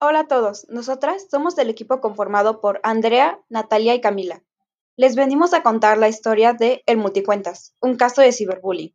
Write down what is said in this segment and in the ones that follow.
Hola a todos, nosotras somos del equipo conformado por Andrea, Natalia y Camila. Les venimos a contar la historia de El Multicuentas, un caso de ciberbullying.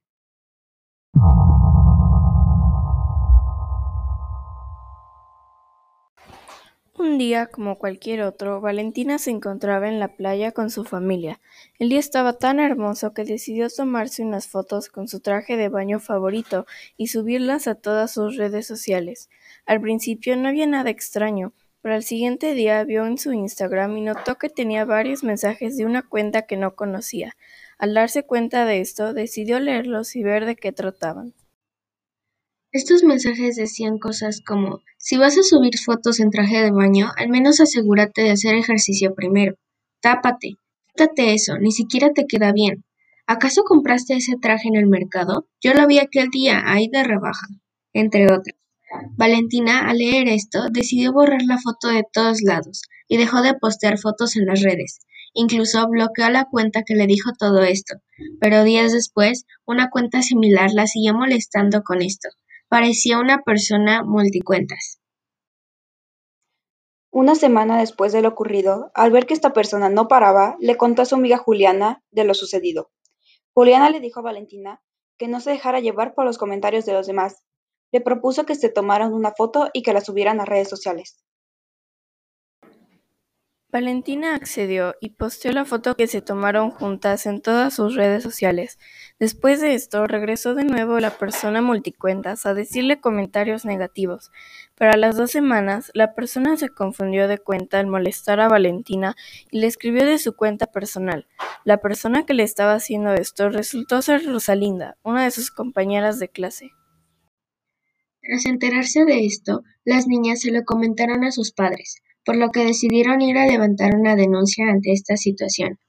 Un día como cualquier otro, Valentina se encontraba en la playa con su familia. El día estaba tan hermoso que decidió tomarse unas fotos con su traje de baño favorito y subirlas a todas sus redes sociales. Al principio no había nada extraño, pero al siguiente día vio en su Instagram y notó que tenía varios mensajes de una cuenta que no conocía. Al darse cuenta de esto, decidió leerlos y ver de qué trataban. Estos mensajes decían cosas como, si vas a subir fotos en traje de baño, al menos asegúrate de hacer ejercicio primero. Tápate, quítate eso, ni siquiera te queda bien. ¿Acaso compraste ese traje en el mercado? Yo lo vi aquel día, ahí de rebaja. Entre otros. Valentina, al leer esto, decidió borrar la foto de todos lados y dejó de postear fotos en las redes. Incluso bloqueó la cuenta que le dijo todo esto, pero días después, una cuenta similar la siguió molestando con esto. Parecía una persona multicuentas. Una semana después de lo ocurrido, al ver que esta persona no paraba, le contó a su amiga Juliana de lo sucedido. Juliana le dijo a Valentina que no se dejara llevar por los comentarios de los demás. Le propuso que se tomaran una foto y que la subieran a redes sociales. Valentina accedió y posteó la foto que se tomaron juntas en todas sus redes sociales. Después de esto, regresó de nuevo la persona multicuentas a decirle comentarios negativos. Pero a las dos semanas, la persona se confundió de cuenta al molestar a Valentina y le escribió de su cuenta personal. La persona que le estaba haciendo esto resultó ser Rosalinda, una de sus compañeras de clase. Tras enterarse de esto, las niñas se lo comentaron a sus padres por lo que decidieron ir a levantar una denuncia ante esta situación.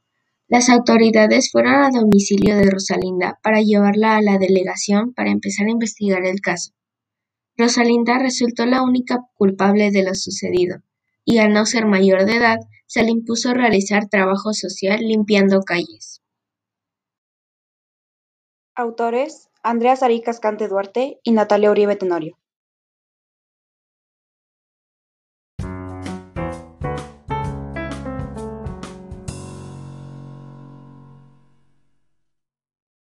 Las autoridades fueron al domicilio de Rosalinda para llevarla a la delegación para empezar a investigar el caso. Rosalinda resultó la única culpable de lo sucedido, y al no ser mayor de edad, se le impuso realizar trabajo social limpiando calles. Autores: Andrea Sarí Cascante Duarte y Natalia Uribe Tenorio.